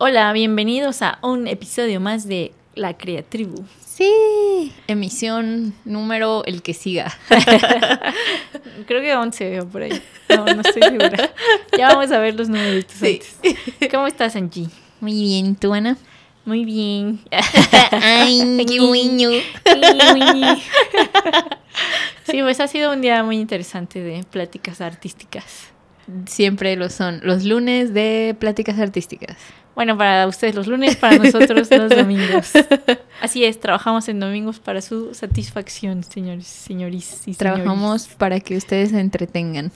Hola, bienvenidos a un episodio más de La Creatribu. Sí, emisión número el que siga. Creo que 11 o por ahí. No, no estoy segura. Ya vamos a ver los numeritos sí. antes. ¿Cómo estás, Angie? Muy bien, ¿tú, Ana? Muy bien. Ay, qué guiño. Sí, pues ha sido un día muy interesante de pláticas artísticas. Siempre lo son. Los lunes de pláticas artísticas. Bueno, para ustedes los lunes, para nosotros los domingos. Así es, trabajamos en domingos para su satisfacción, señores, señoris y Trabajamos para que ustedes se entretengan.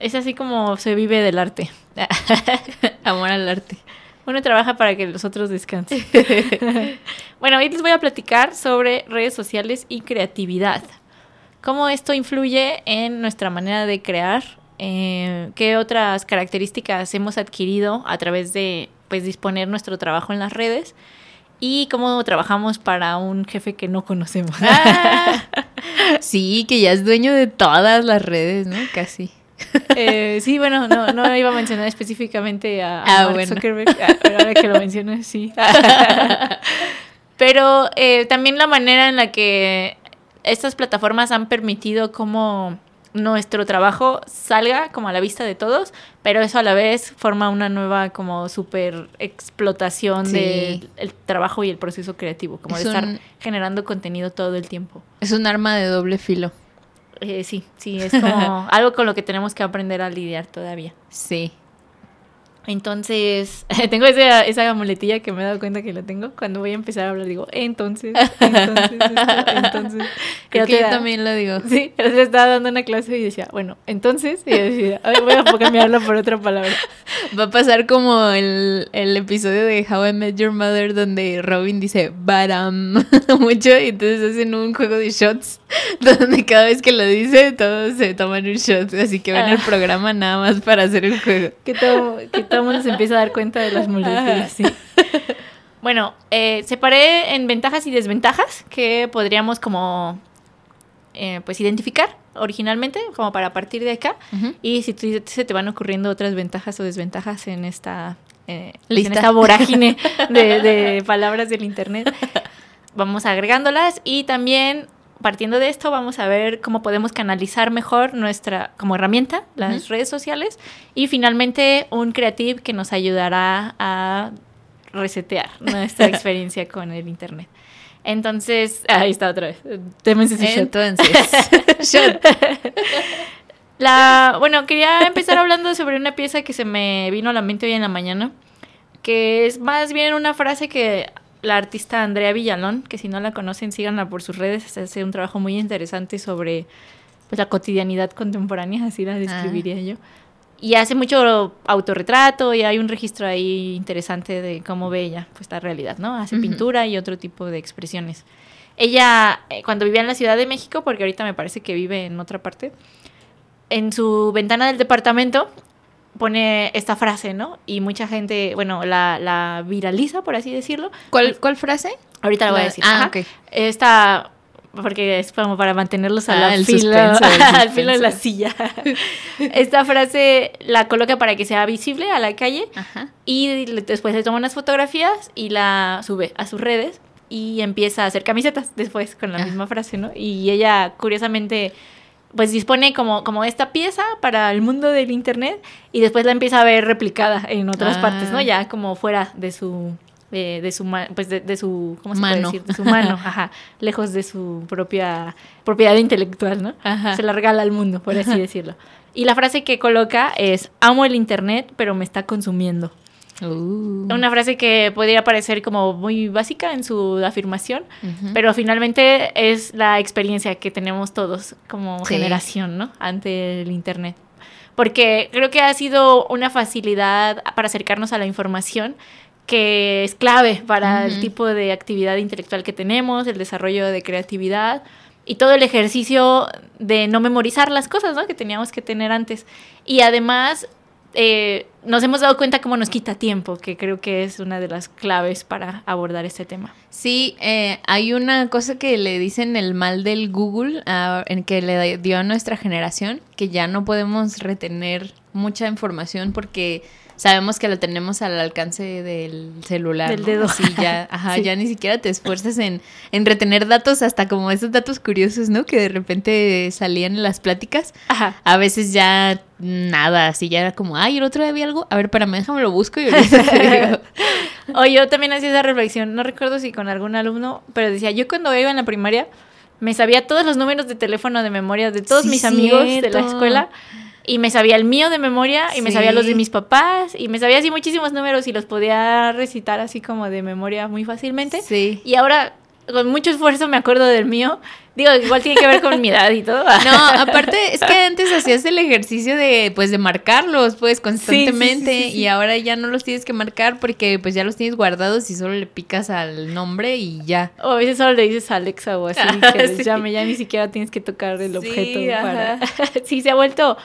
Es así como se vive del arte. Amor al arte. Uno trabaja para que los otros descansen. bueno, hoy les voy a platicar sobre redes sociales y creatividad. Cómo esto influye en nuestra manera de crear, eh, qué otras características hemos adquirido a través de pues disponer nuestro trabajo en las redes y cómo trabajamos para un jefe que no conocemos. Ah. sí, que ya es dueño de todas las redes, ¿no? Casi. Eh, sí, bueno, no, no iba a mencionar específicamente a, ah, Mark Zuckerberg, ah, pero ahora que lo mencionas, sí. pero eh, también la manera en la que estas plataformas han permitido como nuestro trabajo salga como a la vista de todos, pero eso a la vez forma una nueva como super explotación del trabajo y el proceso creativo, como de estar generando contenido todo el tiempo. Es un arma de doble filo. Eh, sí, sí, es como algo con lo que tenemos que aprender a lidiar todavía. Sí. Entonces, tengo esa, esa muletilla que me he dado cuenta que la tengo. Cuando voy a empezar a hablar, digo, entonces, entonces, entonces. Creo que yo también lo digo. Sí, pero estaba dando una clase y decía, bueno, entonces, y yo decía, voy a cambiarlo por otra palabra. Va a pasar como el, el episodio de How I Met Your Mother, donde Robin dice, baram, mucho, y entonces hacen un juego de shots, donde cada vez que lo dice, todos se toman un shot. Así que ven el ah. programa nada más para hacer el juego. Que todo, que todo el mundo se empieza a dar cuenta de las muletillas. Bueno, eh, separé en ventajas y desventajas que podríamos como eh, pues identificar originalmente, como para partir de acá. Y si se te van ocurriendo otras ventajas o desventajas en esta, eh, en esta vorágine de, de palabras del internet, vamos agregándolas y también partiendo de esto vamos a ver cómo podemos canalizar mejor nuestra como herramienta las redes sociales y finalmente un creative que nos ayudará a resetear nuestra experiencia con el internet. Entonces, ahí está otra vez. Entonces, La, bueno, quería empezar hablando sobre una pieza que se me vino a la mente hoy en la mañana, que es más bien una frase que la artista Andrea Villalón, que si no la conocen, síganla por sus redes, hace un trabajo muy interesante sobre pues, la cotidianidad contemporánea, así la describiría ah. yo. Y hace mucho autorretrato y hay un registro ahí interesante de cómo ve ella pues la realidad, ¿no? Hace pintura y otro tipo de expresiones. Ella, eh, cuando vivía en la Ciudad de México, porque ahorita me parece que vive en otra parte, en su ventana del departamento pone esta frase, ¿no? Y mucha gente, bueno, la, la viraliza, por así decirlo. ¿Cuál, cuál frase? Ahorita la, voy a decir. Ah, ok. Esta, porque es como para mantenerlos a la ah, filo, al filo de la silla. Esta frase la coloca para que sea visible a la calle Ajá. y después le toma unas fotografías y la sube a sus redes y empieza a hacer camisetas después con la ah. misma frase, ¿no? Y ella, curiosamente pues dispone como, como esta pieza para el mundo del internet y después la empieza a ver replicada en otras partes, ¿no? Ah. Ya como fuera de su de, de su pues de, su ¿cómo se puede decir? De su mano, ajá, lejos de su propia propiedad intelectual, ¿no? Se la regala al mundo, por así decirlo. Y la frase que coloca es amo el internet, pero me está consumiendo. Uh. Una frase que podría parecer como muy básica en su afirmación, pero finalmente es la experiencia que tenemos todos como generación, ¿no? Ante el Internet. Porque creo que ha sido una facilidad para acercarnos a la información que es clave para el tipo de actividad intelectual que tenemos, el desarrollo de creatividad y todo el ejercicio de no memorizar las cosas ¿no? que teníamos que tener antes. Y además eh, nos hemos dado cuenta cómo nos quita tiempo, que creo que es una de las claves para abordar este tema. Sí, eh, hay una cosa que le dicen el mal del Google, en que le dio a nuestra generación, que ya no podemos retener mucha información porque sabemos que lo tenemos al alcance del celular. Del dedo. Sí, ya, ajá, ya ni siquiera te esfuerzas en, en, retener datos, hasta como esos datos curiosos, ¿no? Que de repente salían en las pláticas. Ajá. A veces ya nada, así ya era como, ay, el otro día vi algo, a ver, para mí déjame lo busco y ahorita O yo también hacía esa reflexión, no recuerdo si con algún alumno, pero decía, yo cuando iba en la primaria me sabía todos los números de teléfono de memoria de todos mis amigos de la escuela y me sabía el mío de memoria y me sabía los de mis papás y me sabía así muchísimos números y los podía recitar así como de memoria muy fácilmente. Sí. Y ahora con mucho esfuerzo me acuerdo del mío. Digo, igual tiene que ver con mi edad y todo. No, aparte es que antes hacías el ejercicio de pues de marcarlos pues constantemente y ahora ya no los tienes que marcar porque pues ya los tienes guardados y solo le picas al nombre y ya. O a veces solo le dices a Alexa o así que les llame, ya ni siquiera tienes que tocar el objeto para Sí, se ha vuelto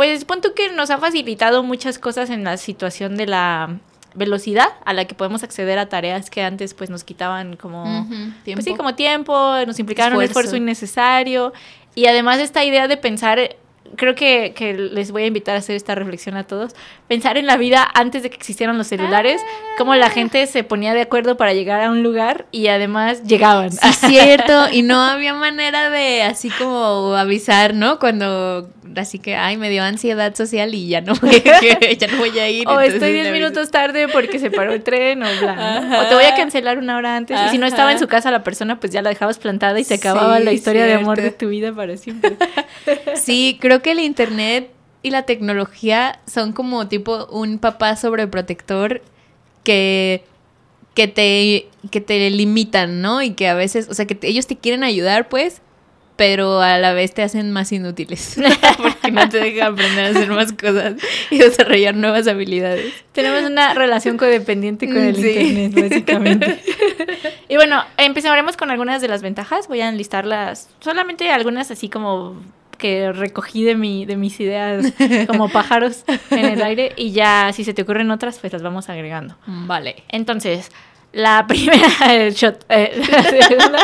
pues punto que nos ha facilitado muchas cosas en la situación de la velocidad a la que podemos acceder a tareas que antes pues nos quitaban como pues sí, como tiempo, nos implicaban un esfuerzo innecesario y además esta idea de pensar creo que, que, les voy a invitar a hacer esta reflexión a todos. Pensar en la vida antes de que existieran los celulares, cómo la gente se ponía de acuerdo para llegar a un lugar y además llegaban. Sí, cierto, y no había manera de así como avisar, ¿no? Cuando así que, ay, me dio ansiedad social y ya no voy, ya no voy a ir. o estoy 10 minutos tarde porque se paró el tren o bla. O te voy a cancelar una hora antes. Y si no estaba en su casa la persona, pues ya la dejabas plantada y se acababa la historia de amor de tu vida para siempre. Sí, creo que el internet y la tecnología son como tipo un papá sobreprotector que que te que te limitan, ¿no? Y que a veces, o sea, que ellos te quieren ayudar, pues, pero a la vez te hacen más inútiles porque no te dejan aprender a hacer más cosas y desarrollar nuevas habilidades. Tenemos una relación codependiente con el internet, básicamente. y bueno, empezaremos con algunas de las ventajas. Voy a enlistarlas, solamente algunas así como que recogí de mi de mis ideas como pájaros en el aire y ya si se te ocurren otras pues las vamos agregando. Vale. Entonces, la primera, el shot, eh,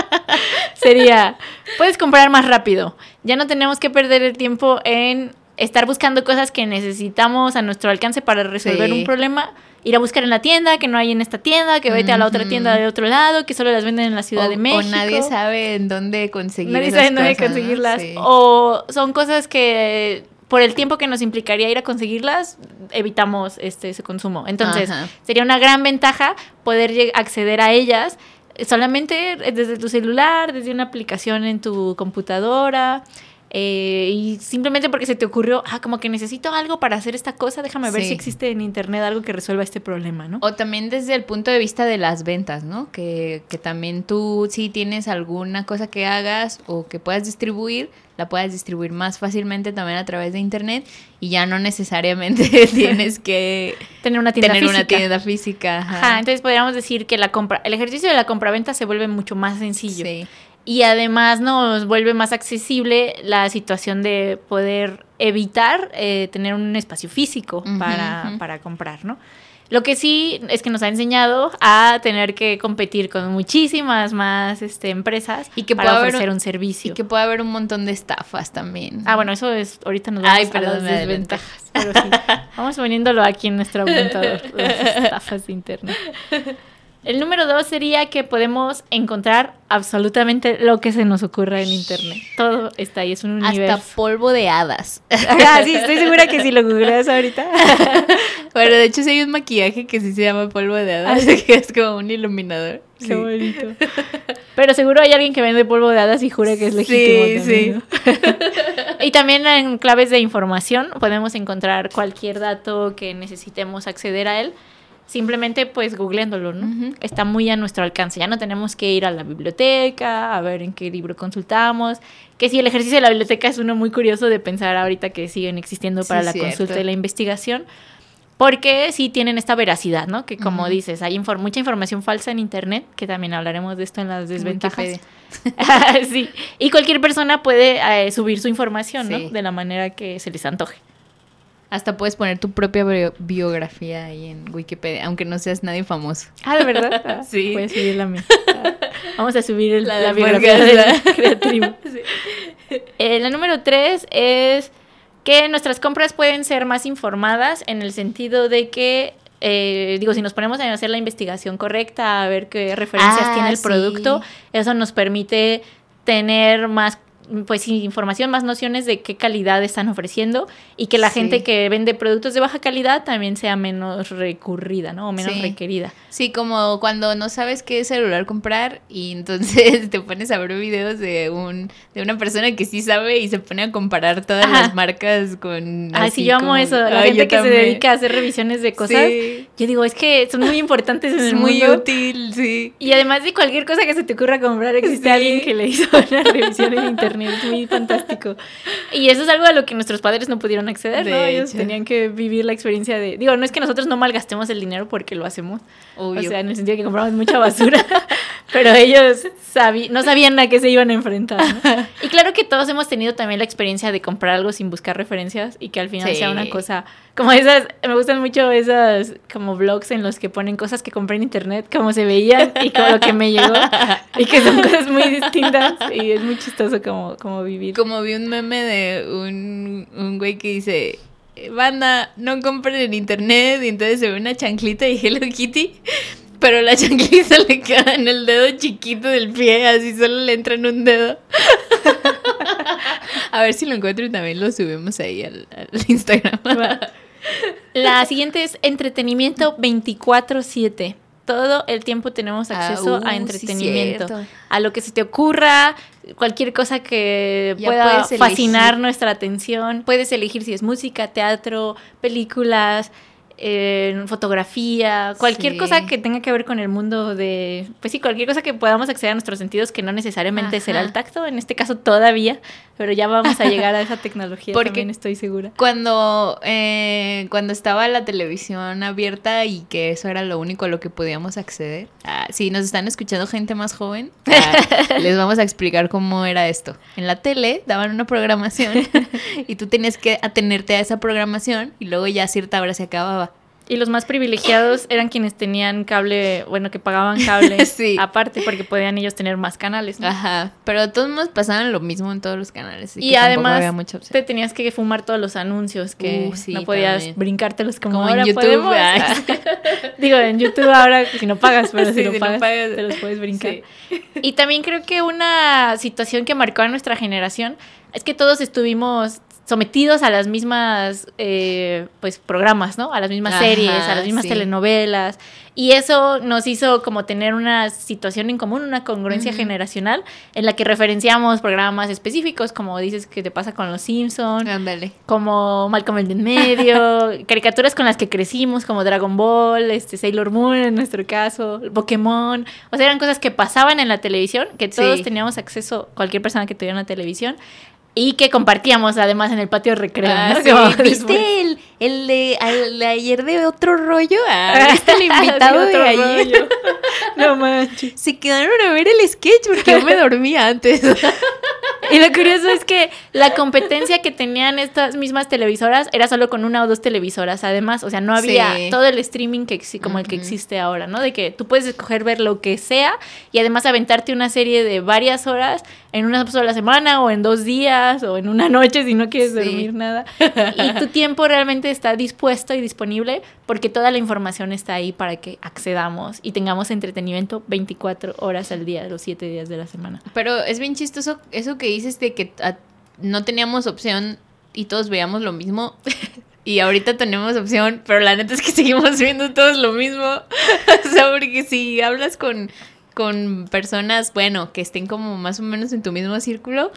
sería, puedes comprar más rápido. Ya no tenemos que perder el tiempo en estar buscando cosas que necesitamos a nuestro alcance para resolver un problema. Ir a buscar en la tienda, que no hay en esta tienda, que vete a la otra tienda de otro lado, que solo las venden en la Ciudad de México. O nadie sabe en dónde conseguirlas. Nadie sabe dónde conseguirlas. O son cosas que por el tiempo que nos implicaría ir a conseguirlas, evitamos este, ese consumo. Entonces, sería una gran ventaja poder acceder a ellas solamente desde tu celular, desde una aplicación en tu computadora. Eh, y simplemente porque se te ocurrió, ah, como que necesito algo para hacer esta cosa, déjame ver si existe en internet algo que resuelva este problema, ¿no? O también desde el punto de vista de las ventas, ¿no? Que, que también tú si tienes alguna cosa que hagas o que puedas distribuir, la puedas distribuir más fácilmente también a través de internet y ya no necesariamente tienes que tener una tienda tener física. una tienda física. Ajá. entonces podríamos decir que la compra, el ejercicio de la compraventa se vuelve mucho más sencillo. Y además nos vuelve más accesible la situación de poder evitar eh, tener un espacio físico para, para comprar, ¿no? Lo que sí es que nos ha enseñado a tener que competir con muchísimas más este, empresas y que para ofrecer un servicio. Y que puede haber un montón de estafas también. Ah, bueno, eso es, ahorita nos vamos a las desventajas. Pero sí, vamos poniéndolo aquí en nuestro apuntador, las estafas de internet. El número dos sería que podemos encontrar absolutamente lo que se nos ocurra en internet. Todo está ahí, es un universo. Hasta polvo de hadas. ah, sí, estoy segura que si lo googleas ahorita. bueno, de hecho sí hay un maquillaje que sí se llama polvo de hadas, ah, que es como un iluminador. Qué bonito. Pero seguro hay alguien que vende polvo de hadas y jura que es legítimo. Sí, sí. y también en claves de información podemos encontrar cualquier dato que necesitemos acceder a él simplemente pues googleándolo, ¿no? Está muy a nuestro alcance. Ya no tenemos que ir a la biblioteca, a ver en qué libro consultamos. Que sí, el ejercicio de la biblioteca es uno muy curioso de pensar ahorita que siguen existiendo para la consulta y la investigación. Porque sí tienen esta veracidad, ¿no? Que como dices, hay mucha información falsa en Internet, que también hablaremos de esto en las desventajas. sí, y cualquier persona puede eh, subir su información, ¿no? De la manera que se les antoje. Hasta puedes poner tu propia biografía ahí en Wikipedia, aunque no seas nadie famoso. Ah, ¿de verdad? Ah, sí. Puedes subir la mía. Vamos a subir la, biografía de la. Eh, la número tres es que nuestras compras pueden ser más informadas en el sentido de que eh, digo, si nos ponemos a hacer la investigación correcta, a ver qué referencias tiene el ah, producto, eso nos permite tener más pues información, más nociones de qué calidad están ofreciendo y que la gente que vende productos de baja calidad también sea menos recurrida, ¿no? O menos requerida. Sí, como cuando no sabes qué celular comprar y entonces te pones a ver videos de un de una persona que sí sabe y se pone a comparar todas las marcas con Ah, sí, yo amo eso, la gente que se dedica a hacer revisiones de cosas. Yo digo, es que son muy importantes en es el muy útil, sí. Y además de cualquier cosa que se te ocurra comprar, existe alguien que le hizo una revisión en internet es muy fantástico. Y eso es algo a lo que nuestros padres no pudieron acceder, ¿no? Ellos tenían que vivir la experiencia de... Digo, no es que nosotros no malgastemos el dinero porque lo hacemos. O sea, en el sentido de que compramos mucha basura. pero ellos no sabían a qué se iban a enfrentar. Y claro que todos hemos tenido también la experiencia de comprar algo sin buscar referencias y que al final sea una cosa como esas, me gustan mucho esas como blogs en los que ponen cosas que compré en internet, como se veían y como lo que me llegó y que son cosas muy distintas y es muy chistoso como, como vivir. Como vi un meme de un, un güey que dice, banda, no compren en internet y entonces se ve una chanclita y Hello Kitty pero la chanclita le queda en el dedo chiquito del pie, así solo le entra en un dedo. A ver si lo encuentro y también lo subimos ahí al, Instagram. La siguiente es entretenimiento 24/7 todo el tiempo tenemos ah, acceso a uh, entretenimiento, a lo que se te ocurra, cualquier cosa que pueda fascinar nuestra atención. Puedes elegir si es música, teatro, películas, en fotografía, cualquier cosa que tenga que ver con el mundo de, pues sí, cualquier cosa que podamos acceder a nuestros sentidos que no necesariamente será el tacto, en este caso todavía, pero ya vamos a llegar a esa tecnología Porque también estoy segura. Cuando, eh, cuando estaba la televisión abierta y que eso era lo único a lo que podíamos acceder, ah, si nos están escuchando gente más joven, ah, les vamos a explicar cómo era esto. En la tele daban una programación y tú tenías que atenerte a esa programación y luego ya a cierta hora se acababa. Y los más privilegiados eran quienes tenían cable, bueno, que pagaban cable aparte, porque podían ellos tener más canales. Ajá. Pero todos nos pasaban lo mismo en todos los canales. Y, además te tenías que fumar todos los anuncios, que uh, no podías brincártelos como, ahora en YouTube. Digo, en YouTube ahora si no pagas, pero si, no, pagas, te los puedes brincar. Y también creo que una situación que marcó a nuestra generación es que todos estuvimos sometidos a las mismas eh, pues programas, ¿no? A las mismas series, a las mismas telenovelas. Y eso nos hizo como tener una situación en común, una congruencia generacional en la que referenciamos programas específicos, como dices que te pasa con Los Simpsons, como Malcolm el de en medio, caricaturas con las que crecimos, como Dragon Ball, este Sailor Moon en nuestro caso, Pokémon. O sea, eran cosas que pasaban en la televisión, que todos teníamos acceso, cualquier persona que tuviera una televisión, y que compartíamos además en el patio de recreo. Ah, ¿Viste el, el, de, ayer de otro rollo? Ah, ¿Viste el invitado de ayer? no manches. Se quedaron a ver el sketch porque yo me dormía antes. y lo curioso es que la competencia que tenían estas mismas televisoras era solo con una o dos televisoras, además. O sea, no había todo el streaming que como el que existe ahora, ¿no? De que tú puedes escoger ver lo que sea y además aventarte una serie de varias horas en una sola semana o en dos días o en una noche si no quieres dormir nada. Y tu tiempo realmente está dispuesto y disponible porque toda la información está ahí para que accedamos y tengamos entretenimiento 24 horas al día, los 7 días de la semana. Pero es bien chistoso eso que dices de que no teníamos opción y todos veíamos lo mismo. Y ahorita tenemos opción, pero la neta es que seguimos viendo todos lo mismo. o sea, porque si hablas con con personas, bueno, que estén como más o menos en tu mismo círculo,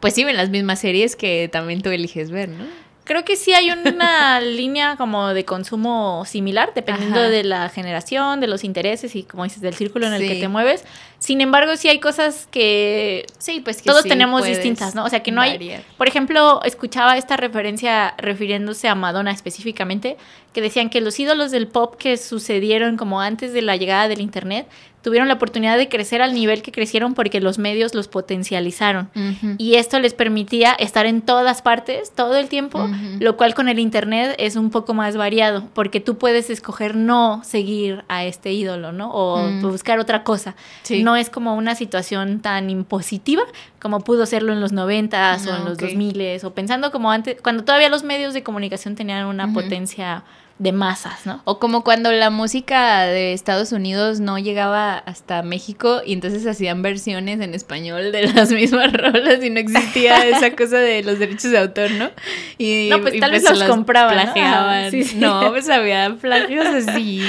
pues sí ven las mismas series que también tú eliges ver, ¿no? Creo que sí hay una línea como de consumo similar, dependiendo de la generación, de los intereses y, como dices, del círculo en el que te mueves. Sin embargo, sí hay cosas que sí, pues todos tenemos distintas, ¿no? O sea, que no hay... Por ejemplo, escuchaba esta referencia refiriéndose a Madonna específicamente, que decían que los ídolos del pop que sucedieron como antes de la llegada del Internet tuvieron la oportunidad de crecer al nivel que crecieron porque los medios los potencializaron. Y esto les permitía estar en todas partes todo el tiempo, lo cual con el Internet es un poco más variado, porque tú puedes escoger no seguir a este ídolo, ¿no? O buscar otra cosa. No es como una situación tan impositiva como pudo serlo en los noventas o en los dos miles, o pensando como antes, cuando todavía los medios de comunicación tenían una potencia de masas, ¿no? O como cuando la música de Estados Unidos no llegaba hasta México y entonces hacían versiones en español de las mismas rolas y no existía esa cosa de los derechos de autor, ¿no? Y, no, pues tal vez pues los, compraban. Plagiaban. ¿no? pues había plagios así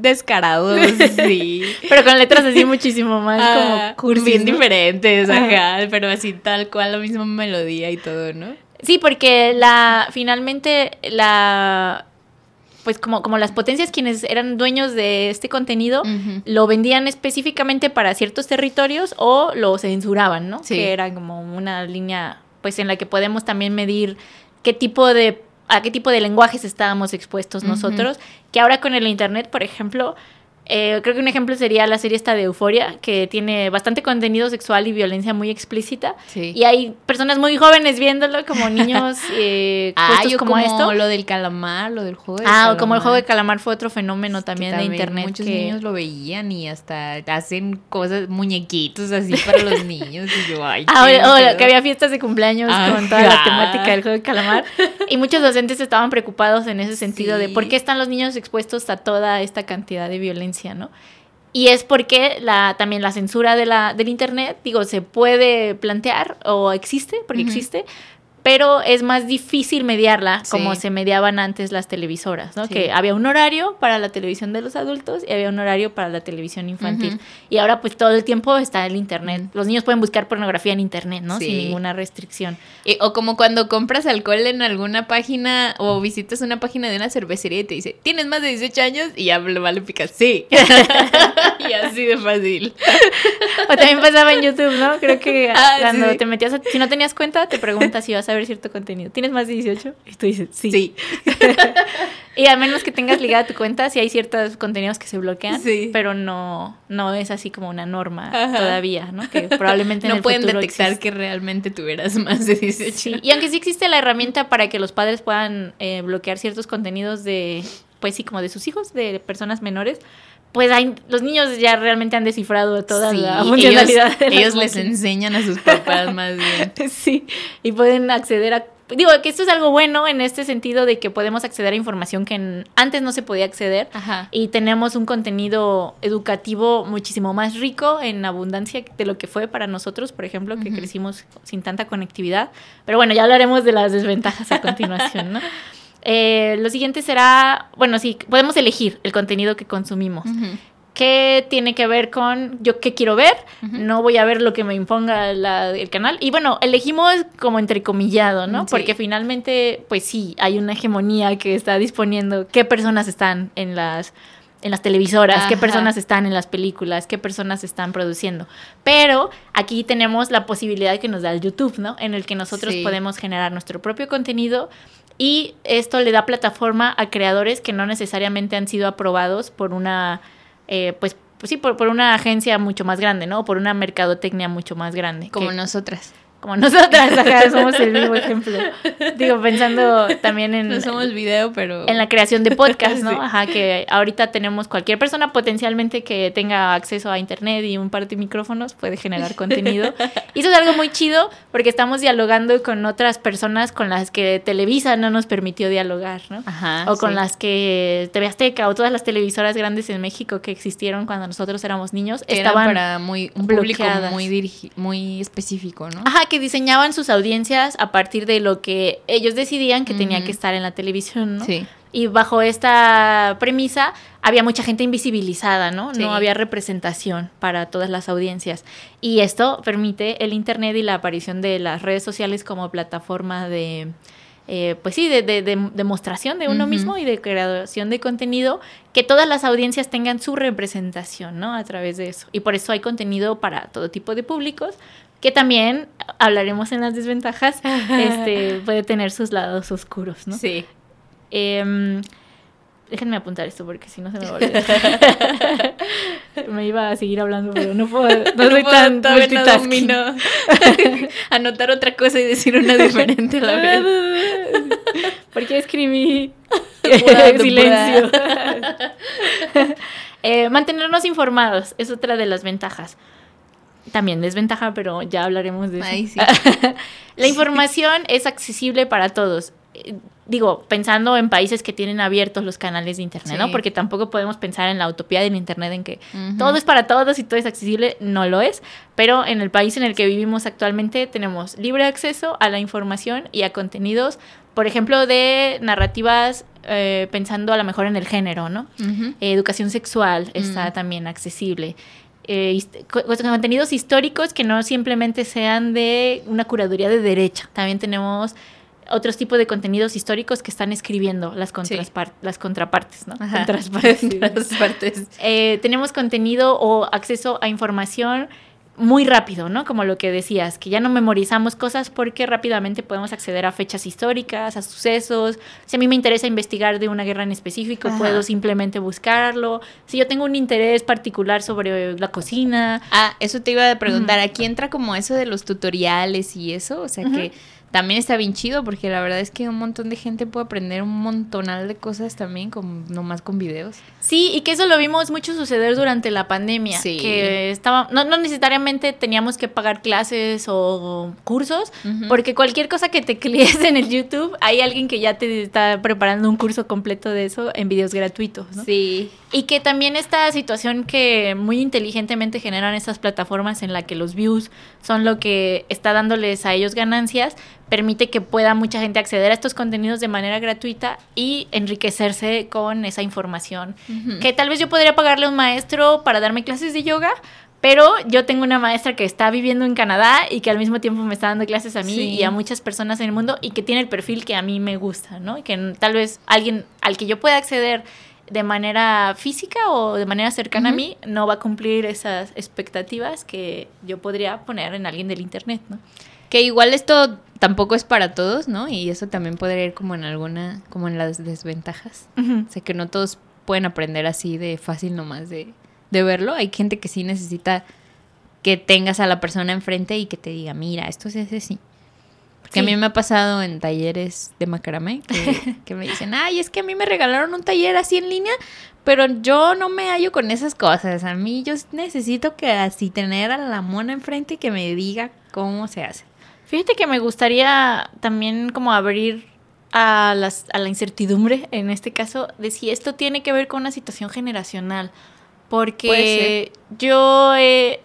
descarados, sí. Pero con letras así muchísimo más ah, como cursis, Bien diferentes, ajá, pero así tal cual la misma melodía y todo, ¿no? Sí, porque la finalmente la pues como, como las potencias quienes eran dueños de este contenido lo vendían específicamente para ciertos territorios o lo censuraban, ¿no? Que era como una línea pues en la que podemos también medir qué tipo de a qué tipo de lenguajes estábamos expuestos nosotros, que ahora con el internet, por ejemplo, eh, creo que un ejemplo sería la serie esta de Euforia, que tiene bastante contenido sexual y violencia muy explícita. Y hay personas muy jóvenes viéndolo, como niños eh, ah, como, esto. lo del calamar, lo del juego de Ah, como el juego de calamar fue otro fenómeno también, de internet. Muchos niños lo veían y hasta hacen cosas, muñequitos así para los niños. Y yo, ay, ah, o, que había fiestas de cumpleaños con toda la temática del juego de calamar. y muchos docentes estaban preocupados en ese sentido de por qué están los niños expuestos a toda esta cantidad de violencia ¿no? Y es porque la, también la censura de la, del Internet, digo, se puede plantear o existe, porque existe, pero es más difícil mediarla como se mediaban antes las televisoras, ¿no? Que había un horario para la televisión de los adultos y había un horario para la televisión infantil. Y ahora pues todo el tiempo está el internet. Los niños pueden buscar pornografía en internet, ¿no? Sin ninguna restricción. o como cuando compras alcohol en alguna página o visitas una página de una cervecería y te dice, ¿tienes más de 18 años? Y ya lo vale picas, sí. y así de fácil. o también pasaba en YouTube, ¿no? Creo que ah, cuando te metías, si no tenías cuenta, te preguntas si vas a ver cierto contenido. ¿Tienes más de 18? Y tú dices, sí. Sí. y a menos que tengas ligada tu cuenta, si hay ciertos contenidos que se bloquean, sí. pero no, no es así como una norma todavía, ¿no? Que probablemente no pueden detectar que realmente tuvieras más de 18. Y aunque sí existe la herramienta para que los padres puedan eh, bloquear ciertos contenidos de, pues sí, como de sus hijos, de personas menores, pues hay, los niños ya realmente han descifrado toda la funcionalidad. Ellos, ellos les enseñan a sus papás más bien. Sí, y pueden acceder a... Digo que esto es algo bueno en este sentido de que podemos acceder a información que antes no se podía acceder y tenemos un contenido educativo muchísimo más rico en abundancia de lo que fue para nosotros, por ejemplo, que crecimos sin tanta conectividad. Pero bueno, ya hablaremos de las desventajas a continuación, ¿no? Eh, lo siguiente será, bueno, sí, podemos elegir el contenido que consumimos. ¿Qué tiene que ver con yo qué quiero ver? No voy a ver lo que me imponga el canal. Y bueno, elegimos como entrecomillado, ¿no? Porque finalmente, pues sí, hay una hegemonía que está disponiendo qué personas están en las en las televisoras, qué personas están en las películas, qué personas están produciendo. Pero aquí tenemos la posibilidad que nos da el YouTube, ¿no? En el que nosotros podemos generar nuestro propio contenido y esto le da plataforma a creadores que no necesariamente han sido aprobados por una, eh, pues, pues sí, por, por, una agencia mucho más grande, ¿no? Por una mercadotecnia mucho más grande. Como nosotras como nosotras, acá somos el mismo ejemplo. Digo, pensando también en... No somos video, pero... En la creación de podcast, ¿no? Ajá, que ahorita tenemos cualquier persona potencialmente que tenga acceso a internet y un par de micrófonos puede generar contenido. Y eso es algo muy chido porque estamos dialogando con otras personas con las que Televisa no nos permitió dialogar, ¿no? Ajá, o con las que TV Azteca o todas las televisoras grandes en México que existieron cuando nosotros éramos niños estaban para muy un público muy muy específico, ¿no? Ajá, que diseñaban sus audiencias a partir de lo que ellos decidían que tenía que estar en la televisión, ¿no? Sí. Y bajo esta premisa había mucha gente invisibilizada, ¿no? No había representación para todas las audiencias. Y esto permite el Internet y la aparición de las redes sociales como plataforma de, eh, pues sí, de, demostración de uno mismo y de creación de contenido, que todas las audiencias tengan su representación, ¿no? A través de eso. Y por eso hay contenido para todo tipo de públicos, que también hablaremos en las desventajas, este, puede tener sus lados oscuros, ¿no? Sí. Em, Déjenme apuntar esto porque si no se me va a olvidar. me iba a seguir hablando, pero no puedo. No, soy tan multitasking. No Anotar otra cosa y decir una diferente a la vez. porque escribí silencio. Eh, mantenernos informados es otra de las ventajas. También desventaja, pero ya hablaremos de eso. la información es accesible para todos digo, pensando en países que tienen abiertos los canales de Internet, ¿no? Porque tampoco podemos pensar en la utopía del Internet en que todo es para todos y todo es accesible, no lo es, pero en el país en el que vivimos actualmente tenemos libre acceso a la información y a contenidos, por ejemplo, de narrativas eh, pensando a lo mejor en el género, ¿no? educación sexual está también accesible. Eh, contenidos históricos que no simplemente sean de una curaduría de derecha. También tenemos otros tipos de contenidos históricos que están escribiendo las, las contrapartes, ¿no? Eh, tenemos contenido o acceso a información muy rápido, ¿no? Como lo que decías, que ya no memorizamos cosas porque rápidamente podemos acceder a fechas históricas, a sucesos. Si a mí me interesa investigar de una guerra en específico, puedo simplemente buscarlo. Si yo tengo un interés particular sobre la cocina. Ah, eso te iba a preguntar. Aquí entra como eso de los tutoriales y eso, o sea que también está bien chido porque la verdad es que un montón de gente puede aprender un montonal de cosas también con nomás con videos. Sí, y que eso lo vimos mucho suceder durante la pandemia, sí. que estaba no, no necesariamente teníamos que pagar clases o cursos, porque cualquier cosa que te clies en el YouTube, hay alguien que ya te está preparando un curso completo de eso en videos gratuitos, ¿no? Sí. Y que también esta situación que muy inteligentemente generan estas plataformas en la que los views son lo que está dándoles a ellos ganancias, permite que pueda mucha gente acceder a estos contenidos de manera gratuita y enriquecerse con esa información. Que tal vez yo podría pagarle a un maestro para darme clases de yoga, pero yo tengo una maestra que está viviendo en Canadá y que al mismo tiempo me está dando clases a mí y a muchas personas en el mundo y que tiene el perfil que a mí me gusta, ¿no? Y que tal vez alguien al que yo pueda acceder de manera física o de manera cercana a mí no va a cumplir esas expectativas que yo podría poner en alguien del internet, ¿no? Que igual esto tampoco es para todos, ¿no? Y eso también podría ir como en alguna, como en las desventajas. O sea, que no todos pueden aprender así de fácil nomás de, de verlo. Hay gente que sí necesita que tengas a la persona enfrente y que te diga, mira, esto se hace así. Porque a mí me ha pasado en talleres de macramé que, que, me dicen, ay, es que a mí me regalaron un taller así en línea, pero yo no me hallo con esas cosas. A mí yo necesito que así tener a la mona enfrente y que me diga cómo se hace. Fíjate que me gustaría también como abrir a, las, a la incertidumbre, en este caso, de si esto tiene que ver con una situación generacional. Porque yo he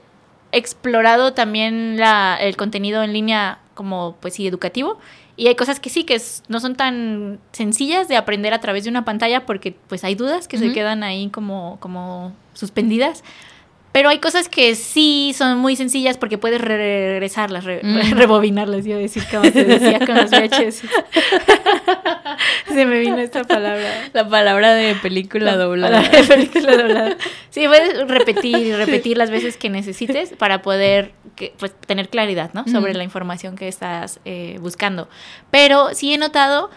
explorado también la, el contenido en línea como, pues sí, educativo. Y hay cosas que sí, que no son tan sencillas de aprender a través de una pantalla porque pues hay dudas que se quedan ahí como, como suspendidas. Pero hay cosas que sí son muy sencillas porque puedes regresarlas, mm. rebobinarlas, a decir como se decía con los VHS. se me vino esta palabra. La palabra de película doblada. De película doblada. Sí, puedes repetir y repetir las veces que necesites para poder pues, tener claridad, ¿no? Sobre la información que estás eh, buscando. Pero sí he notado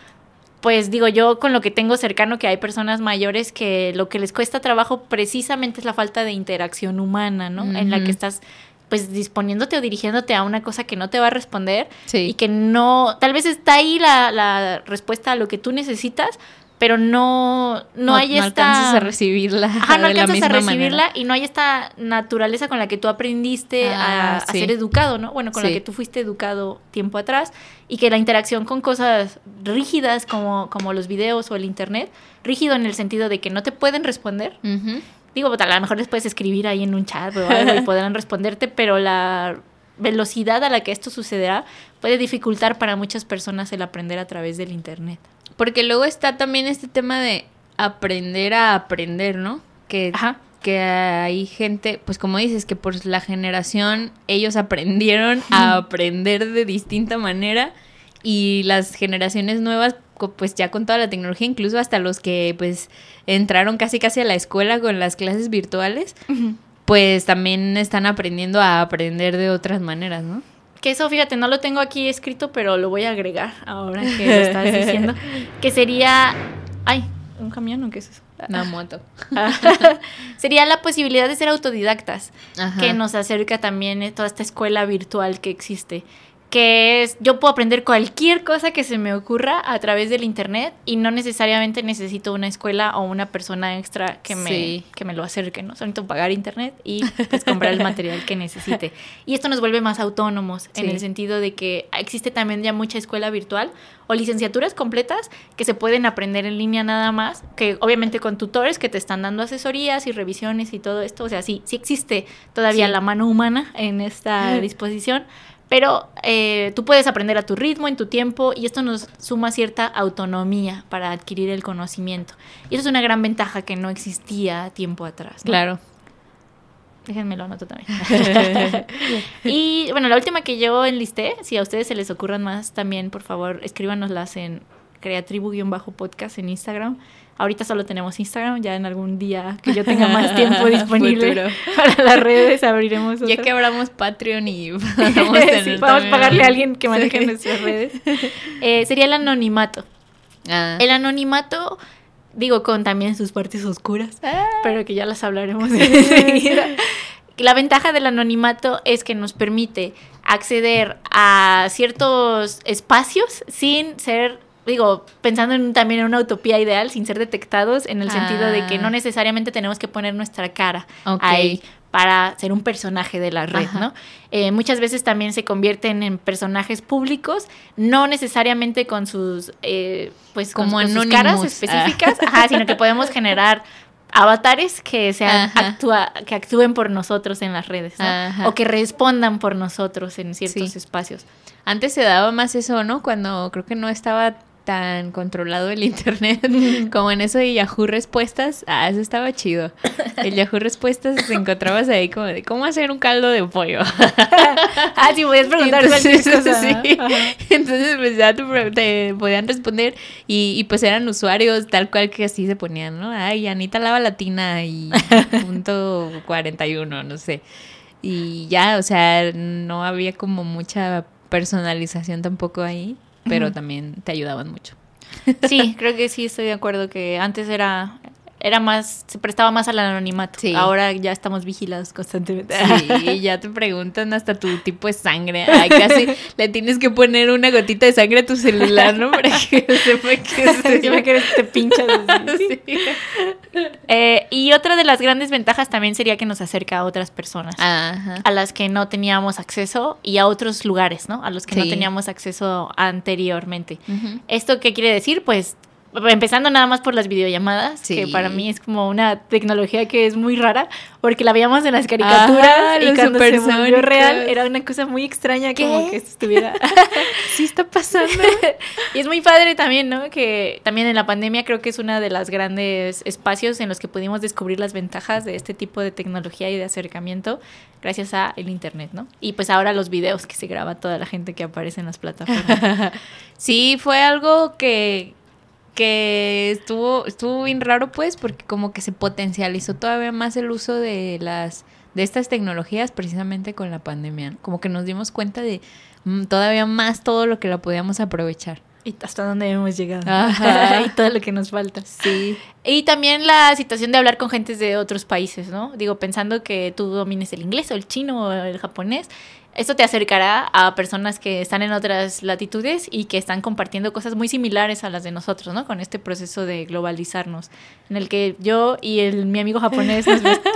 pues digo yo con lo que tengo cercano que hay personas mayores que lo que les cuesta trabajo precisamente es la falta de interacción humana, ¿no? En la que estás pues disponiéndote o dirigiéndote a una cosa que no te va a responder y que no, tal vez está ahí la, la respuesta a lo que tú necesitas, pero no, no, hay esta... alcanzas a recibirla. Ajá, no alcanzas a recibirla y no hay esta naturaleza con la que tú aprendiste a, ah, ser educado, ¿no? Bueno, con la que tú fuiste educado tiempo atrás y que la interacción con cosas rígidas como, como los videos o el internet, rígido en el sentido de que no te pueden responder. Digo, a lo mejor les puedes escribir ahí en un chat o algo y podrán responderte, pero la velocidad a la que esto sucederá puede dificultar para muchas personas el aprender a través del internet. Porque luego está también este tema de aprender a aprender, ¿no? Que, que hay gente, pues como dices, que por la generación ellos aprendieron a aprender de distinta manera y las generaciones nuevas pues ya con toda la tecnología, incluso hasta los que pues entraron casi casi a la escuela con las clases virtuales, pues también están aprendiendo a aprender de otras maneras, ¿no? Que eso, fíjate, no lo tengo aquí escrito, pero lo voy a agregar ahora que lo estás diciendo. que sería. Ay, ¿Un camión o qué es eso? Una moto. Sería la posibilidad de ser autodidactas, que nos acerca también toda esta escuela virtual que existe que es yo puedo aprender cualquier cosa que se me ocurra a través del internet y no necesariamente necesito una escuela o una persona extra que me, que me lo acerque, ¿no? Solo pagar internet y pues, comprar el material que necesite. Y esto nos vuelve más autónomos en el sentido de que existe también ya mucha escuela virtual o licenciaturas completas que se pueden aprender en línea nada más, que obviamente con tutores que te están dando asesorías y revisiones y todo esto, o sea, sí, sí existe todavía la mano humana en esta disposición, pero eh, tú puedes aprender a tu ritmo, en tu tiempo, y esto nos suma cierta autonomía para adquirir el conocimiento. Y eso es una gran ventaja que no existía tiempo atrás. Claro. Déjenme lo anoto también. y bueno, la última que yo enlisté, si a ustedes se les ocurran más también, por favor, escríbanoslas en creatribu-podcast en Instagram. Ahorita solo tenemos Instagram, ya en algún día que yo tenga más tiempo disponible para las redes abriremos Ya que abramos Patreon y podamos, sí, pagarle a alguien que maneje nuestras redes. Eh, sería el anonimato. Ah. El anonimato, digo, con también sus partes oscuras, ah. pero que ya las hablaremos enseguida. La ventaja del anonimato es que nos permite acceder a ciertos espacios sin ser digo, pensando en, también en una utopía ideal, sin ser detectados, en el sentido de que no ah. necesariamente tenemos que poner nuestra cara ahí para ser un personaje de la red, ¿no? Eh, muchas veces también se convierten en personajes públicos, no necesariamente con sus, eh, pues, como con, sus caras ah. específicas, sino que podemos generar avatares que sean actúa, que actúen por nosotros en las redes, ¿no? O que respondan por nosotros en ciertos espacios. Antes se daba más eso, ¿no? Cuando creo que no estaba tan controlado el internet como en eso de Yahoo Respuestas. Ah, eso estaba chido. El Yahoo Respuestas se encontrabas ahí como de cómo hacer un caldo de pollo. ah, sí, podías preguntar Entonces, Sí. Entonces, pues ya te, podían responder y, y, pues eran usuarios tal cual que así se ponían, ¿no? Ay, Anita Lava Latina y punto 41, no sé. Y ya, o sea, no había como mucha personalización tampoco ahí pero también te ayudaban mucho. Sí, creo que sí estoy de acuerdo que antes era era más, se prestaba más al anonimato. Ahora ya estamos vigilados constantemente. Sí, ya te preguntan hasta tu tipo de sangre. Ay, casi le tienes que poner una gotita de sangre a tu celular, ¿no? Para que sepa que es que te pinchas así. Eh, y otra de las grandes ventajas también sería que nos acerca a otras personas. A las que no teníamos acceso y a otros lugares, ¿no? A los que no teníamos acceso anteriormente. ¿Esto qué quiere decir? Pues empezando nada más por las videollamadas, que para mí es como una tecnología que es muy rara, porque la veíamos en las caricaturas y cuando se volvió real era una cosa muy extraña como que estuviera... sí está pasando. y es muy padre también, ¿no? Que también en la pandemia creo que es uno de los grandes espacios en los que pudimos descubrir las ventajas de este tipo de tecnología y de acercamiento gracias a el internet, ¿no? Y pues ahora los videos que se graba toda la gente que aparece en las plataformas. sí, fue algo que que estuvo, estuvo bien raro pues porque como que se potencializó todavía más el uso de las de estas tecnologías precisamente con la pandemia. Como que nos dimos cuenta de mm, todavía más todo lo que la podíamos aprovechar. Y hasta dónde hemos llegado. y todo lo que nos falta. Sí. Y también la situación de hablar con gentes de otros países, ¿no? Digo, pensando que tú domines el inglés o el chino o el japonés esto te acercará a personas que están en otras latitudes y que están compartiendo cosas muy similares a las de nosotros, ¿no? Con este proceso de globalizarnos, en el que yo y el, mi amigo japonés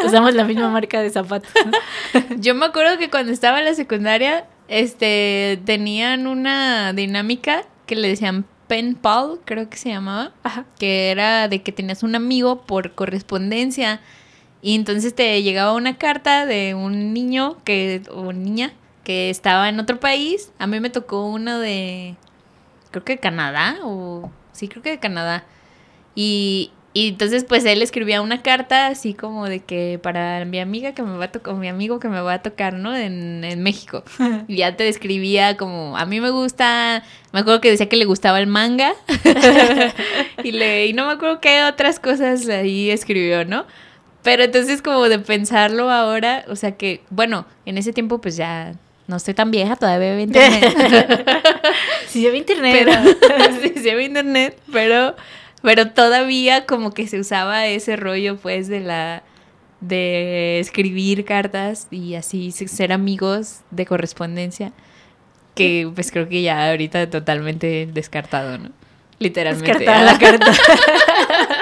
usamos la misma marca de zapatos. Yo me acuerdo que cuando estaba en la secundaria, este, tenían una dinámica que le decían pen pal, creo que se llamaba, que era de que tenías un amigo por correspondencia y entonces te llegaba una carta de un niño que o niña que estaba en otro país. A mí me tocó uno de, creo que de Canadá, o sí, creo que de Canadá. Y, y entonces pues él escribía una carta así como de que para mi amiga que me va a tocar, mi amigo que me va a tocar, ¿no? En, en México. y ya te describía como, a mí me gusta, me acuerdo que decía que le gustaba el manga. y, le, y no me acuerdo qué otras cosas ahí escribió, ¿no? Pero entonces como de pensarlo ahora, o sea que, bueno, en ese tiempo pues ya no estoy tan vieja, todavía veo internet. sí, llevo internet. sí, llevo internet, pero Pero todavía como que se usaba ese rollo pues de la de escribir cartas y así ser amigos de correspondencia que pues creo que ya ahorita totalmente descartado, ¿no? Literalmente. Descartada la carta.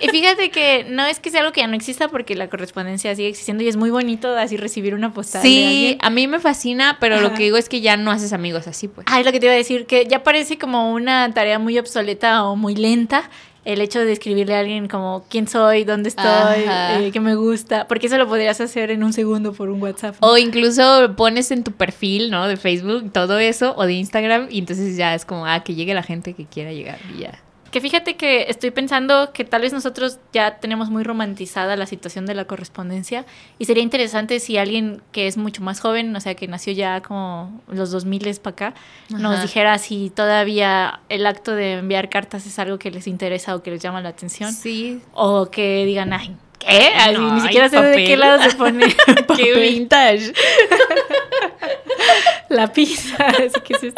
y fíjate que no es que sea algo que ya no exista porque la correspondencia sigue existiendo y es muy bonito así recibir una postal. Sí, a mí me fascina, pero lo que digo es que ya no haces amigos así, pues. Ay, lo que te iba a decir, que ya parece como una tarea muy obsoleta o muy lenta el hecho de escribirle a alguien como quién soy, dónde estoy, eh, qué me gusta, porque eso lo podrías hacer en un segundo por un WhatsApp. O incluso pones en tu perfil, ¿no? De Facebook, todo eso, o de Instagram, y entonces ya es como, ah, que llegue la gente que quiera llegar y ya. Que fíjate que estoy pensando que tal vez nosotros ya tenemos muy romantizada la situación de la correspondencia y sería interesante si alguien que es mucho más joven, o sea, que nació ya como los 2000 para acá, nos dijera si todavía el acto de enviar cartas es algo que les interesa o que les llama la atención. Sí. O que digan, ay, ¿qué? ni siquiera sé de qué lado se pone. ¡Qué vintage! la pizza, así que es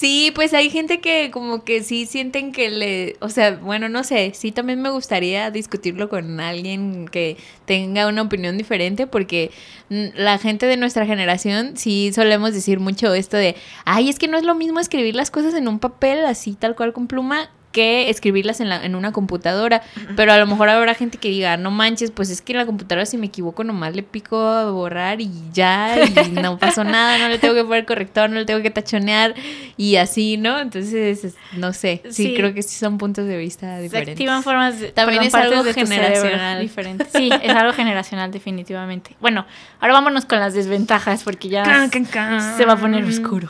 Sí, pues hay gente que como que sí sienten que le, o sea, bueno, no sé, sí también me gustaría discutirlo con alguien que tenga una opinión diferente porque la gente de nuestra generación sí solemos decir mucho esto de, ay, es que no es lo mismo escribir las cosas en un papel así tal cual con pluma que escribirlas en, la, en una computadora. Pero a lo mejor habrá gente que diga, no manches, pues es que en la computadora si me equivoco nomás le pico a borrar y ya, y no pasó nada, no le tengo que poner corrector, no le tengo que tachonear y así, ¿no? Entonces, no sé, sí, creo que sí son puntos de vista diferentes. Se activan formas, también es algo generacional diferente. Sí, es algo generacional definitivamente. Bueno, ahora vámonos con las desventajas porque ya se va a poner oscuro.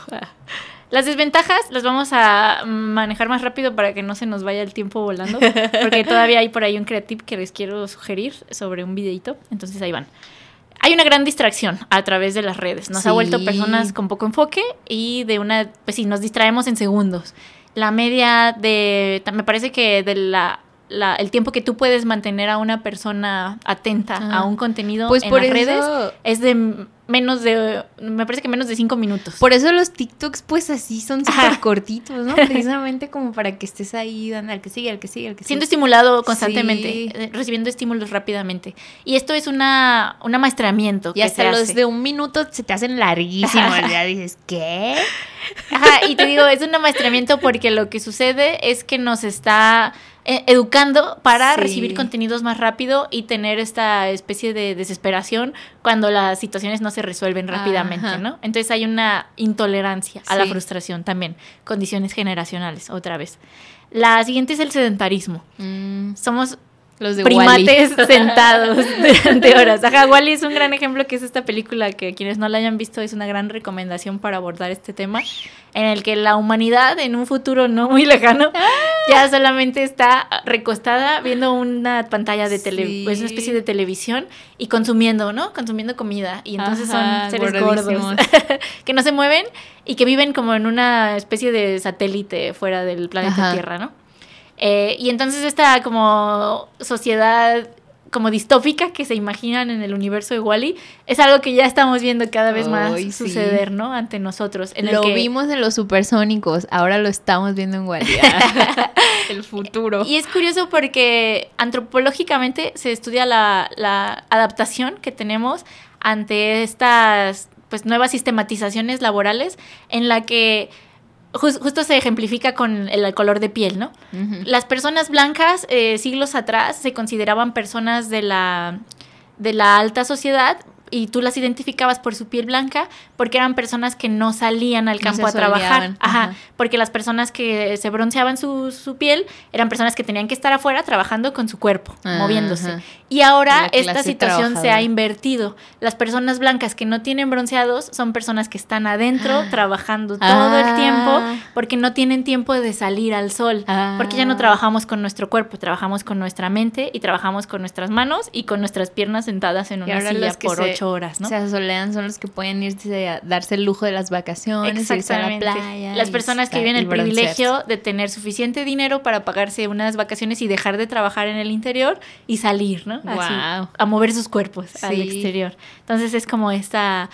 Las desventajas las vamos a manejar más rápido para que no se nos vaya el tiempo volando, porque todavía hay por ahí un creative que les quiero sugerir sobre un videito, entonces ahí van. Hay una gran distracción a través de las redes. Nos ha vuelto personas con poco enfoque y de una, pues sí, nos distraemos en segundos. La media de, me parece que de la el tiempo que tú puedes mantener a una persona atenta a un contenido pues en las redes es de menos de, me parece que menos de cinco minutos. Por eso los TikToks pues así son súper cortitos, ¿no? Precisamente como para que estés ahí dando al que sigue, al que sigue, al que sigue. Siendo estimulado constantemente, eh, recibiendo estímulos rápidamente. Y esto es una, un amaestramiento. Y hasta los de un minuto se te hacen larguísimos, ya dices, ¿qué? Ajá, y te digo, es un amaestramiento porque lo que sucede es que nos está eh, educando para recibir contenidos más rápido y tener esta especie de desesperación cuando las situaciones no se resuelven rápidamente, ¿no? Entonces hay una intolerancia a la frustración también, condiciones generacionales, otra vez. La siguiente es el sedentarismo. Mm. Somos los de primates sentados durante horas. Ajá, Wally es un gran ejemplo que es esta película que quienes no la hayan visto es una gran recomendación para abordar este tema, en el que la humanidad en un futuro no muy lejano ya solamente está recostada viendo una pantalla de tele, pues una especie de televisión y consumiendo, ¿no? Consumiendo comida y entonces son seres gordos que no se mueven y que viven como en una especie de satélite fuera del planeta Tierra, ¿no? Eh, y entonces esta como sociedad como distópica que se imaginan en el universo de Wally es algo que ya estamos viendo cada vez más suceder, ¿no? Ante nosotros. lo vimos en los supersónicos, ahora lo estamos viendo en Wally. el futuro. Y es curioso porque antropológicamente se estudia la, la adaptación que tenemos ante estas pues nuevas sistematizaciones laborales en la que justo se ejemplifica con el color de piel, ¿no? Las personas blancas eh, siglos atrás se consideraban personas de la, de la alta sociedad y tú las identificabas por su piel blanca porque eran personas que no salían al campo a trabajar. Ajá, Porque las personas que se bronceaban su, su, piel eran personas que tenían que estar afuera trabajando con su cuerpo, moviéndose. Y ahora esta situación se ha invertido. Las personas blancas que no tienen bronceados son personas que están adentro ah. trabajando todo el tiempo ah. porque no tienen tiempo de salir al sol. Porque ya no ah. trabajamos con nuestro cuerpo, trabajamos con nuestra mente y trabajamos con nuestras manos y con nuestras piernas sentadas en una silla por ocho horas, ¿no? Se asolean son los que pueden irse a darse el lujo de las vacaciones, irse a la playa. Las personas que viven el privilegio de tener suficiente dinero para pagarse unas vacaciones y dejar de trabajar en el interior y salir, ¿no? a mover sus cuerpos al exterior. Entonces es como esta...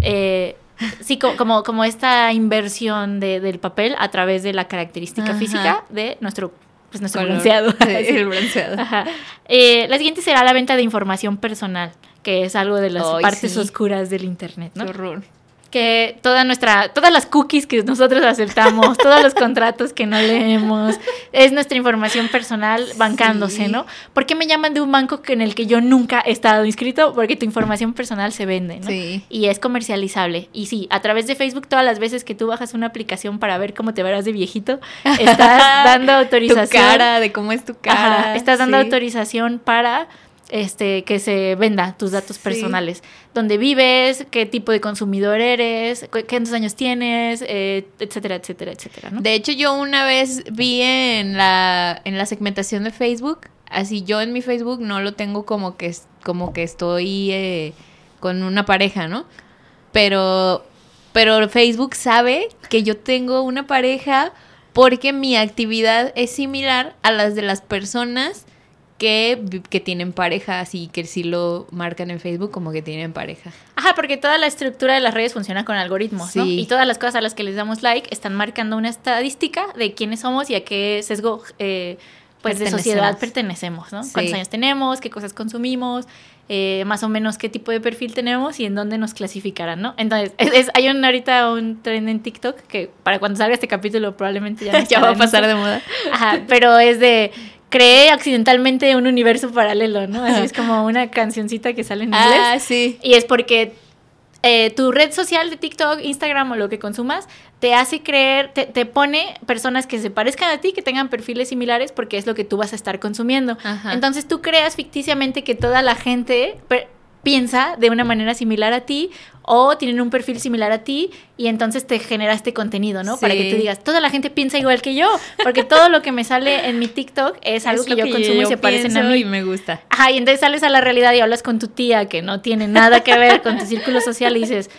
Eh, sí, como, como esta inversión de, del papel a través de la característica física de nuestro pues nuestro bronceado. el bronceado. Eh, la siguiente será la venta de información personal, que es algo de las partes oscuras del Internet, ¿no? horror que toda nuestra, todas las cookies que nosotros aceptamos, todos los contratos que no leemos, es nuestra información personal bancándose, ¿no? ¿Por qué me llaman de un banco en el que yo nunca he estado inscrito? Porque tu información personal se vende, ¿no? Sí. Y es comercializable. Y sí, a través de Facebook, todas las veces que tú bajas una aplicación para ver cómo te verás de viejito, estás dando autorización. Tu cara, de cómo es tu cara. estás dando autorización para este, que se venda tus datos personales. Dónde vives, qué tipo de consumidor eres, cuántos años tienes, eh, etcétera, etcétera, etcétera. De hecho, yo una vez vi en la, en la segmentación de Facebook, así yo en mi Facebook no lo tengo como que, como que estoy eh, con una pareja, ¿no? Pero, pero Facebook sabe que yo tengo una pareja porque mi actividad es similar a las de las personas que, tienen pareja, así que si lo marcan en Facebook como que tienen pareja. Ajá, porque toda la estructura de las redes funciona con algoritmos, ¿no? Y todas las cosas a las que les damos like están marcando una estadística de quiénes somos y a qué sesgo eh, pues de sociedad pertenecemos, ¿no? Cuántos años tenemos, qué cosas consumimos, eh, más o menos qué tipo de perfil tenemos y en dónde nos clasificarán, ¿no? Entonces, es, hay un, ahorita un trend en TikTok que para cuando salga este capítulo probablemente ya, ya va a pasar de moda. Ajá, pero es de creé accidentalmente un universo paralelo, ¿no? Así es como una cancioncita que sale en inglés. Ah, sí. Y es porque eh, tu red social de TikTok, Instagram o lo que consumas, te hace creer, te, te, pone personas que se parezcan a ti, que tengan perfiles similares, porque es lo que tú vas a estar consumiendo. Entonces tú creas ficticiamente que toda la gente piensa de una manera similar a ti o tienen un perfil similar a ti y entonces te genera este contenido, ¿no? Para que tú digas, toda la gente piensa igual que yo, porque todo lo que me sale en mi TikTok es algo que yo consumo y se parecen a mí. Y me gusta. Ajá, y entonces sales a la realidad y hablas con tu tía que no tiene nada que ver con tu círculo social y dices,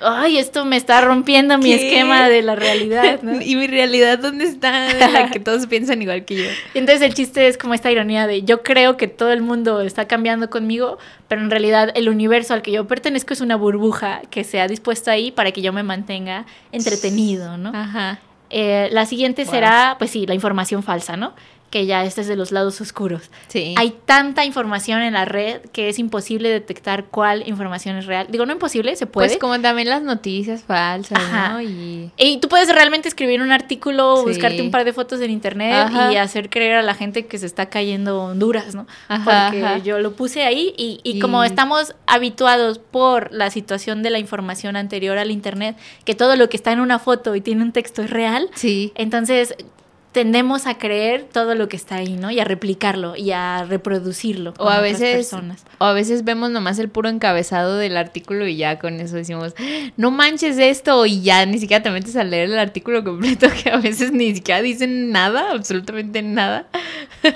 ay, esto me está rompiendo mi esquema de la realidad. ¿no? ¿Y mi realidad dónde está? De la que todos piensan igual que yo. Entonces el chiste es como esta ironía de yo creo que todo el mundo está cambiando conmigo, pero en realidad el universo al que yo pertenezco es una burbuja que se ha dispuesto ahí para que yo me mantenga entretenido, ¿no? Ajá. Eh, la siguiente será, pues sí, la información falsa, ¿no? Que ya este es de los lados oscuros. Sí. Hay tanta información en la red que es imposible detectar cuál información es real. Digo, no imposible, se puede. Pues como también las noticias falsas, ¿no? Y... tú puedes realmente escribir un artículo, buscarte un par de fotos en internet y hacer creer a la gente que se está cayendo Honduras, ¿no? Porque yo lo puse ahí y, y, como estamos habituados por la situación de la información anterior al internet, que todo lo que está en una foto y tiene un texto es real, sí. entonces tendemos a creer todo lo que está ahí, ¿no? Y a replicarlo y a reproducirlo. O a veces, personas. o a veces vemos nomás el puro encabezado del artículo y ya con eso decimos, no manches esto y ya ni siquiera te metes a leer el artículo completo que a veces ni siquiera dicen nada, absolutamente nada.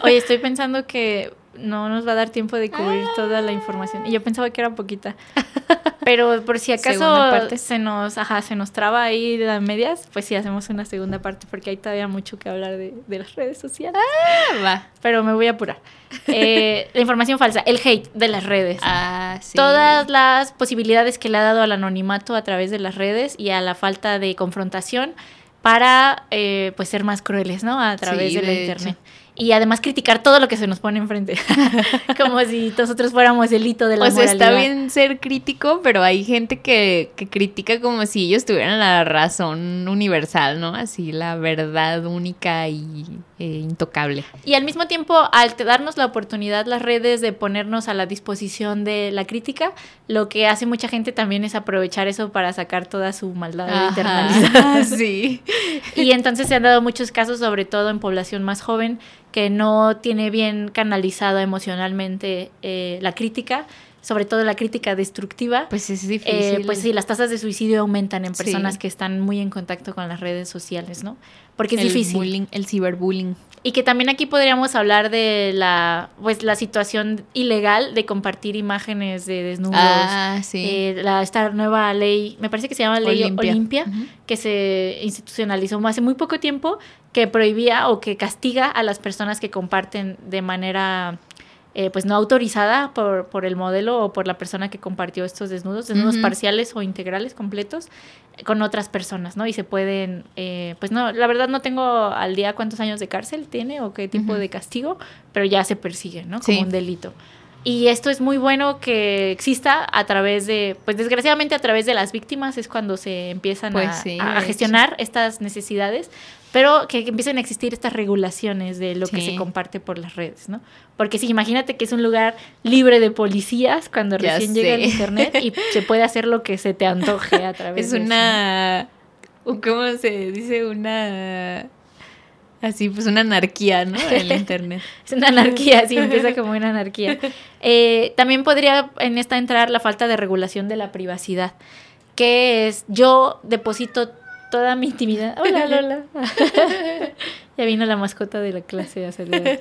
Oye, estoy pensando que no nos va a dar tiempo de cubrir toda la información. Y yo pensaba que era poquita. Pero por si acaso se nos, ajá, se nos traba ahí de las medias, pues sí hacemos una segunda parte porque hay todavía mucho que hablar de, las redes sociales. Ah, va. Pero me voy a apurar. Eh, la información falsa, el hate de las redes. Ah, sí. Todas las posibilidades que le ha dado al anonimato a través de las redes y a la falta de confrontación para eh, pues ser más crueles, ¿no? A través de la internet y además criticar todo lo que se nos pone enfrente. Como si nosotros fuéramos el hito de la pues está bien ser crítico, pero hay gente que, que, critica como si ellos tuvieran la razón universal, ¿no? Así la verdad única y eh, intocable. Y al mismo tiempo, al darnos la oportunidad las redes de ponernos a la disposición de la crítica, lo que hace mucha gente también es aprovechar eso para sacar toda su maldad internalizada. sí. Y entonces se han dado muchos casos, sobre todo en población más joven, que no tiene bien canalizada emocionalmente eh, la crítica, sobre todo la crítica destructiva. Pues es difícil. Eh, pues sí, las tasas de suicidio aumentan en personas que están muy en contacto con las redes sociales, ¿no? Porque es difícil. el ciberbullying. Y que también aquí podríamos hablar de la, pues, la situación ilegal de compartir imágenes de desnudos. Ah, sí. Eh, la, esta nueva ley, me parece que se llama Ley Olimpia, que se institucionalizó hace muy poco tiempo, que prohibía o que castiga a las personas que comparten de manera eh, pues no autorizada por, por, el modelo o por la persona que compartió estos desnudos, desnudos parciales o integrales completos, con otras personas, ¿no? Y se pueden, eh, pues no, la verdad no tengo al día cuántos años de cárcel tiene o qué tipo de castigo, pero ya se persigue, ¿no? Como un delito. Y esto es muy bueno que exista a través de, pues desgraciadamente a través de las víctimas es cuando se empiezan pues a, gestionar estas necesidades, pero que, empiecen a existir estas regulaciones de lo que se comparte por las redes, ¿no? Porque si imagínate que es un lugar libre de policías cuando recién llega el internet y se puede hacer lo que se te antoje a través de Es una, ¿cómo se dice? Una Así, pues una anarquía, ¿no? El Internet. es una anarquía, sí, empieza como una anarquía. Eh, también podría en esta entrar la falta de regulación de la privacidad, que es yo deposito toda mi intimidad. Hola, Lola. ya vino la mascota de la clase a saludar.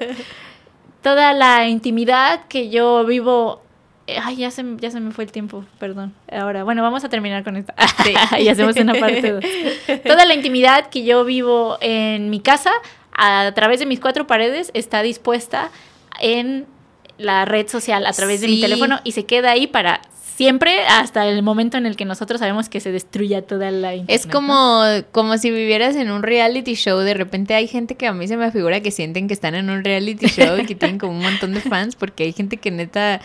Toda la intimidad que yo vivo Ay, ya se, ya se me fue el tiempo, perdón. Ahora, bueno, vamos a terminar con esto. y hacemos una parte dos. Toda la intimidad que yo vivo en mi casa, a través de mis cuatro paredes, está dispuesta en la red social, a través de mi teléfono, y se queda ahí para siempre hasta el momento en el que nosotros sabemos que se destruya toda la internet. Es como, como si vivieras en un reality show. De repente hay gente que a mí se me figura que sienten que están en un reality show y que tienen como un montón de fans, porque hay gente que neta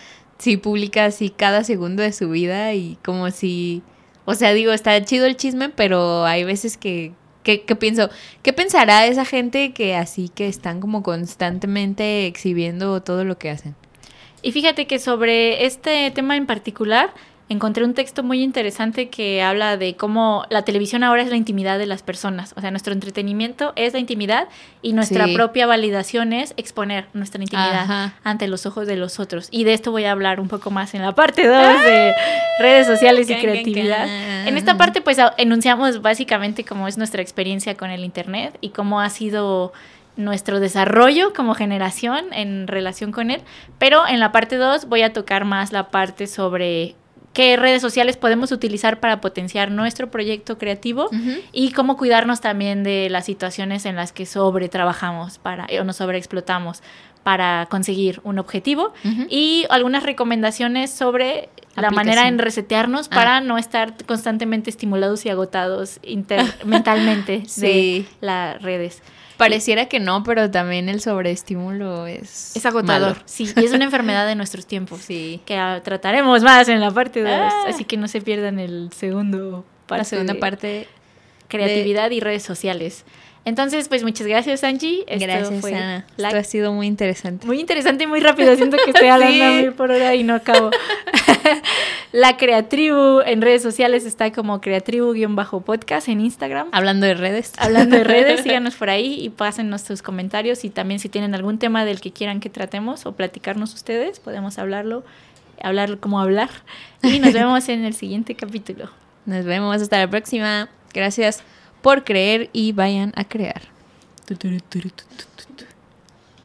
sí publica así cada segundo de su vida y como si, o sea, digo, está chido el chisme, pero hay veces que, que, pienso, ¿qué pensará esa gente que así que están como constantemente exhibiendo todo lo que hacen? Y fíjate que sobre este tema en particular, encontré un texto muy interesante que habla de cómo la televisión ahora es la intimidad de las personas. O sea, nuestro entretenimiento es la intimidad y nuestra propia validación es exponer nuestra intimidad ante los ojos de los otros. Y de esto voy a hablar un poco más en la parte 2 de redes sociales y creatividad. En esta parte, pues, enunciamos básicamente cómo es nuestra experiencia con el Internet y cómo ha sido nuestro desarrollo como generación en relación con él, pero en la parte 2 voy a tocar más la parte sobre qué redes sociales podemos utilizar para potenciar nuestro proyecto creativo y cómo cuidarnos también de las situaciones en las que sobre trabajamos para, o nos sobreexplotamos para conseguir un objetivo. Y algunas recomendaciones sobre la manera en resetearnos ah. para no estar constantemente estimulados y agotados mentalmente de las redes. Pareciera que no, pero también el sobreestímulo es... Es agotador, sí, y es una enfermedad de nuestros tiempos, sí. que trataremos más en la parte 2, ah. así que no se pierdan el segundo parte. La segunda parte. Creatividad y redes sociales. Entonces, pues muchas gracias, Angie. gracias, Ana. Esto ha sido muy interesante. Muy interesante y muy rápido. Siento que estoy hablando a mil por hora y no acabo. la Creatribu en redes sociales está como Creatribu-podcast en Instagram. Hablando de redes. Hablando de redes, síganos por ahí y pásennos sus comentarios. Y también si tienen algún tema del que quieran que tratemos o platicarnos ustedes, podemos hablarlo, hablar como hablar. Y nos vemos en el siguiente capítulo. Nos vemos hasta la próxima. Gracias por creer y vayan a crear.